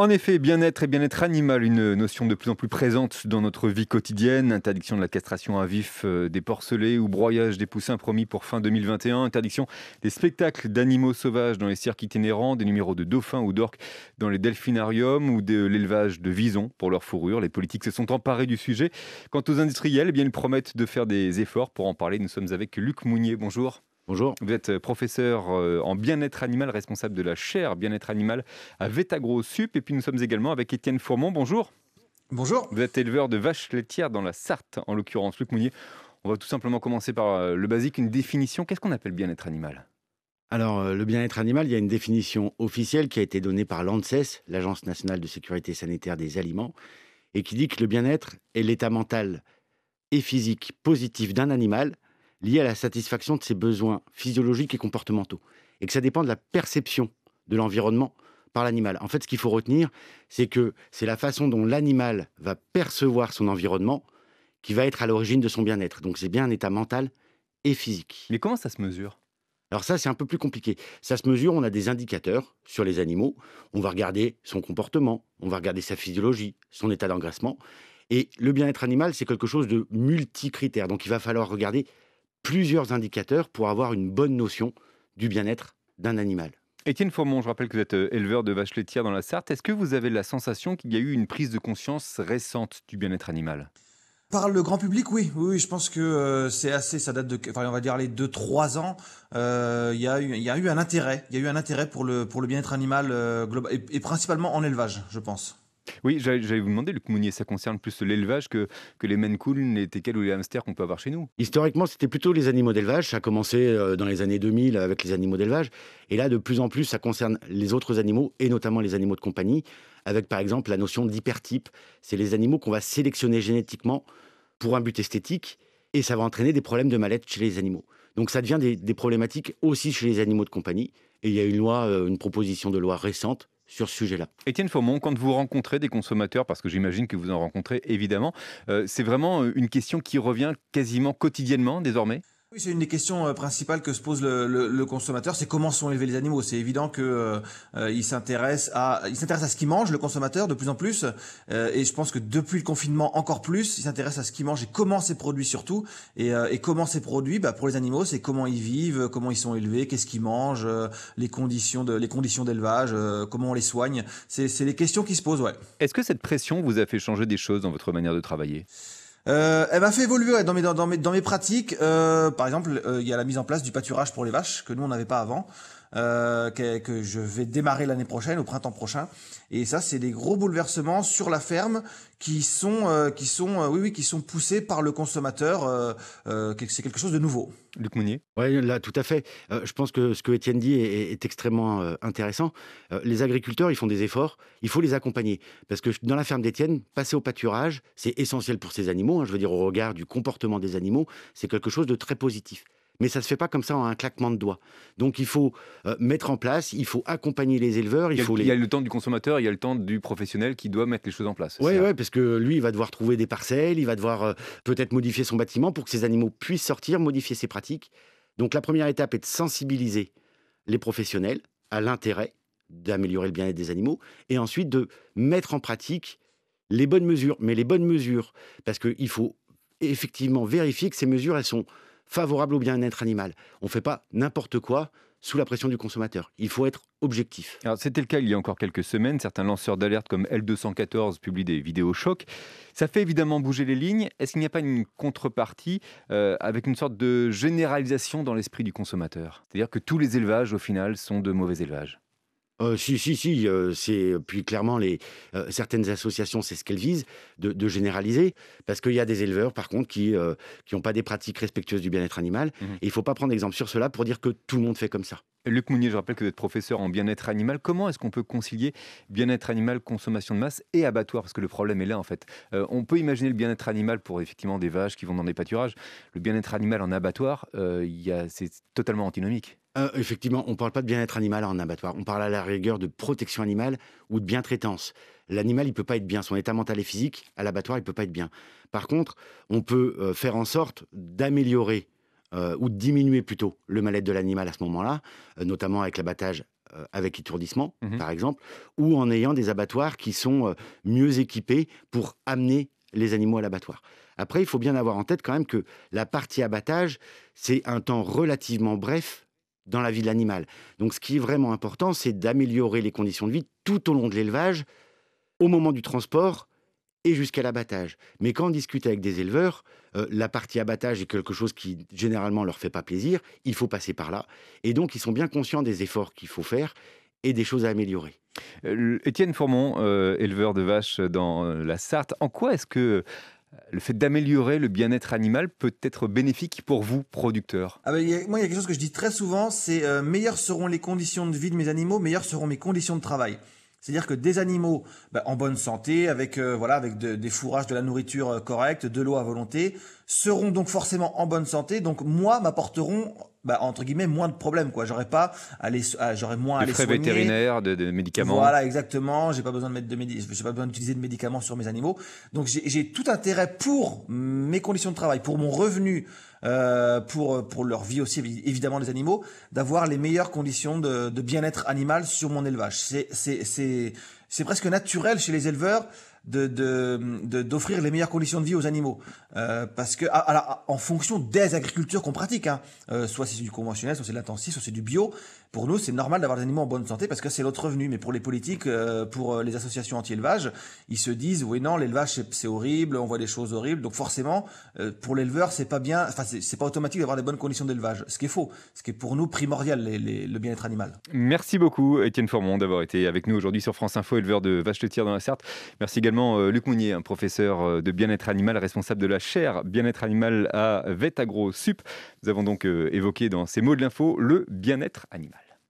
En effet, bien-être et bien-être animal, une notion de plus en plus présente dans notre vie quotidienne. Interdiction de la castration à vif euh, des porcelets ou broyage des poussins promis pour fin 2021. Interdiction des spectacles d'animaux sauvages dans les cirques itinérants, des numéros de dauphins ou d'orques dans les delphinariums ou de l'élevage de visons pour leur fourrure. Les politiques se sont emparés du sujet. Quant aux industriels, eh bien, ils promettent de faire des efforts pour en parler. Nous sommes avec Luc Mounier. Bonjour. Bonjour. Vous êtes professeur euh, en bien-être animal, responsable de la chaire bien-être animal à Vétagro Sup. Et puis nous sommes également avec Étienne Fourmont. Bonjour. Bonjour. Vous êtes éleveur de vaches laitières dans la Sarthe, en l'occurrence. Luc Mounier, on va tout simplement commencer par euh, le basique, une définition. Qu'est-ce qu'on appelle bien-être animal? Alors, euh, le bien-être animal, il y a une définition officielle qui a été donnée par l'ANSES, l'Agence nationale de sécurité sanitaire des aliments, et qui dit que le bien-être est l'état mental et physique positif d'un animal lié à la satisfaction de ses besoins physiologiques et comportementaux, et que ça dépend de la perception de l'environnement par l'animal. En fait, ce qu'il faut retenir, c'est que c'est la façon dont l'animal va percevoir son environnement qui va être à l'origine de son bien-être. Donc c'est bien un état mental et physique. Mais comment ça se mesure? Alors ça, c'est un peu plus compliqué. Ça se mesure, on a des indicateurs sur les animaux. On va regarder son comportement, on va regarder sa physiologie, son état d'engraissement. Et le bien-être animal, c'est quelque chose de multicritère. Donc il va falloir regarder plusieurs indicateurs pour avoir une bonne notion du bien-être d'un animal. Étienne Fourmont, je rappelle que vous êtes euh, éleveur de vaches laitières dans la Sarthe. Est-ce que vous avez la sensation qu'il y a eu une prise de conscience récente du bien-être animal? Par le grand public, oui, oui, je pense que euh, c'est assez, ça date de, enfin, on va dire les deux, trois ans. Euh, il y a eu, il y a eu un intérêt, il y a eu un intérêt pour le pour le bien-être animal global et, principalement en élevage, je pense. Oui, j'allais vous demander, Luc Mounier, ça concerne plus l'élevage que, les menkuls, les teckels ou les hamsters qu'on peut avoir chez nous? Historiquement, c'était plutôt les animaux d'élevage. Ça a commencé euh, dans les années 2000 avec les animaux d'élevage. Et là, de plus en plus, ça concerne les autres animaux, et notamment les animaux de compagnie, avec par exemple la notion d'hypertype. C'est les animaux qu'on va sélectionner génétiquement pour un but esthétique, et ça va entraîner des problèmes de mal-être chez les animaux. Donc ça devient des, des, problématiques aussi chez les animaux de compagnie. Et il y a une loi, euh, une proposition de loi récente sur ce sujet-là. Étienne Faumont, quand vous rencontrez des consommateurs, parce que j'imagine que vous en rencontrez évidemment, euh, c'est vraiment euh, une question qui revient quasiment quotidiennement désormais? Oui, c'est une des questions euh, principales que se pose le, consommateur, c'est comment sont élevés les animaux. C'est évident que euh, euh, s'intéresse à, à ce qu'il mange, le consommateur, de plus en plus. et je pense que depuis le confinement, encore plus, il s'intéresse à ce qu'il mange et comment c'est produit surtout. Et, comment c'est produit, bah, pour les animaux, c'est comment ils vivent, comment ils sont élevés, qu'est-ce qu'ils mangent, les conditions de, les conditions d'élevage, comment on les soigne. C'est, c'est les questions qui se posent, ouais. Est-ce que cette pression vous a fait changer des choses dans votre manière de travailler? Euh, elle m'a fait évoluer dans mes pratiques. Euh, par exemple, euh, il y a la mise en place du pâturage pour les vaches que nous on n'avait pas avant. Euh, que, que, je vais démarrer l'année prochaine, au printemps prochain. Et ça, c'est des gros bouleversements sur la ferme qui sont, euh, qui sont, euh, oui, oui, qui sont poussés par le consommateur. c'est quelque chose de nouveau. Luc Mounier. Oui, là, tout à fait. je pense que ce que Étienne dit est, est extrêmement intéressant. les agriculteurs, ils font des efforts. Il faut les accompagner parce que dans la ferme d'Étienne, passer au pâturage, c'est essentiel pour ces animaux. Hein, je veux dire, au regard du comportement des animaux, c'est quelque chose de très positif mais ça ne se fait pas comme ça en un claquement de doigts. Donc il faut euh, mettre en place, il faut accompagner les éleveurs. Il, y a, faut il y a le temps du consommateur, il y a le temps du professionnel qui doit mettre les choses en place. Oui, ouais, parce que lui, il va devoir trouver des parcelles, il va devoir euh, peut-être modifier son bâtiment pour que ces animaux puissent sortir, modifier ses pratiques. Donc la première étape est de sensibiliser les professionnels à l'intérêt d'améliorer le bien-être des animaux, et ensuite de mettre en pratique les bonnes mesures. Mais les bonnes mesures, parce qu'il faut effectivement vérifier que ces mesures, elles sont favorable au bien-être animal. On ne fait pas n'importe quoi sous la pression du consommateur. Il faut être objectif. C'était le cas il y a encore quelques semaines. Certains lanceurs d'alerte comme L214 publient des vidéos chocs. Ça fait évidemment bouger les lignes. Est-ce qu'il n'y a pas une contrepartie euh, avec une sorte de généralisation dans l'esprit du consommateur? C'est-à-dire que tous les élevages, au final, sont de mauvais élevages euh, si, si, si. Euh, c'est puis clairement les euh, certaines associations, c'est ce qu'elles visent de, généraliser, parce qu'il y a des éleveurs, par contre, qui qui n'ont pas des pratiques respectueuses du bien-être animal. Mmh et il faut pas prendre exemple sur cela pour dire que tout le monde fait comme ça. Luc Mounier, je rappelle que vous êtes professeur en bien-être animal. Comment est-ce qu'on peut concilier bien-être animal, consommation de masse et abattoir? Parce que le problème est là, en fait. on peut imaginer le bien-être animal pour effectivement des vaches qui vont dans des pâturages. Le bien-être animal en abattoir, c'est totalement antinomique. Euh, effectivement, on ne parle pas de bien-être animal en abattoir. On parle à la rigueur de protection animale ou de bien-traitance. L'animal, il peut pas être bien. Son état mental et physique, à l'abattoir, il peut pas être bien. Par contre, on peut euh, faire en sorte d'améliorer euh, ou de diminuer plutôt le mal-être de l'animal à ce moment-là, notamment avec l'abattage avec étourdissement, mmh par exemple, ou en ayant des abattoirs qui sont mieux équipés pour amener les animaux à l'abattoir. Après, il faut bien avoir en tête quand même que la partie abattage, c'est un temps relativement bref dans la vie de l'animal. Donc ce qui est vraiment important, c'est d'améliorer les conditions de vie tout au long de l'élevage, au moment du transport et jusqu'à l'abattage. Mais quand on discute avec des éleveurs, euh, la partie abattage est quelque chose qui généralement leur fait pas plaisir, il faut passer par là. Et donc ils sont bien conscients des efforts qu'il faut faire et des choses à améliorer. Euh, Étienne Formont, euh, éleveur de vaches dans la Sarthe, en quoi est-ce que le fait d'améliorer le bien-être animal peut être bénéfique pour vous, producteurs ah ben, Moi, il y a quelque chose que je dis très souvent, c'est euh, meilleures seront les conditions de vie de mes animaux, meilleures seront mes conditions de travail. C'est-à-dire que des animaux bah, en bonne santé, avec euh, voilà, avec des fourrages, de la nourriture euh, correcte, de l'eau à volonté, seront donc forcément en bonne santé. Donc moi, m'apporteront bah, entre guillemets moins de problèmes quoi. J'aurais pas aller, ah, j'aurais moins à les frais vétérinaires, de, de, médicaments. Voilà, exactement. J'ai pas besoin de mettre de j'ai pas besoin d'utiliser de médicaments sur mes animaux. Donc j'ai tout intérêt pour mes conditions de travail, pour mon revenu euh, pour, pour leur vie aussi, évidemment, les animaux, d'avoir les meilleures conditions de, de bien-être animal sur mon élevage. C'est presque naturel chez les éleveurs de d'offrir les meilleures conditions de vie aux animaux. Euh, parce que alors, ah, en fonction des agricultures qu'on pratique hein, euh, soit c'est du conventionnel soit c'est de l'intensif soit c'est du bio pour nous c'est normal d'avoir des animaux en bonne santé parce que c'est notre revenu. Mais pour les politiques euh, pour les associations anti-élevage ils se disent oui non l'élevage c'est horrible on voit des choses horribles. Donc forcément pour l'éleveur c'est pas bien enfin c'est pas automatique d'avoir des bonnes conditions d'élevage. Ce qui est faux. Ce qui est pour nous primordial le bien-être animal. Merci beaucoup Étienne Formont d'avoir été avec nous aujourd'hui sur France Info éleveur de vaches laitières dans la Sarthe. Merci également euh, Luc Mounier, un professeur euh, de bien-être animal, responsable de la chaire bien-être animal à Vetagro Sup. Nous avons donc euh, évoqué dans ces mots de l'info le bien-être animal.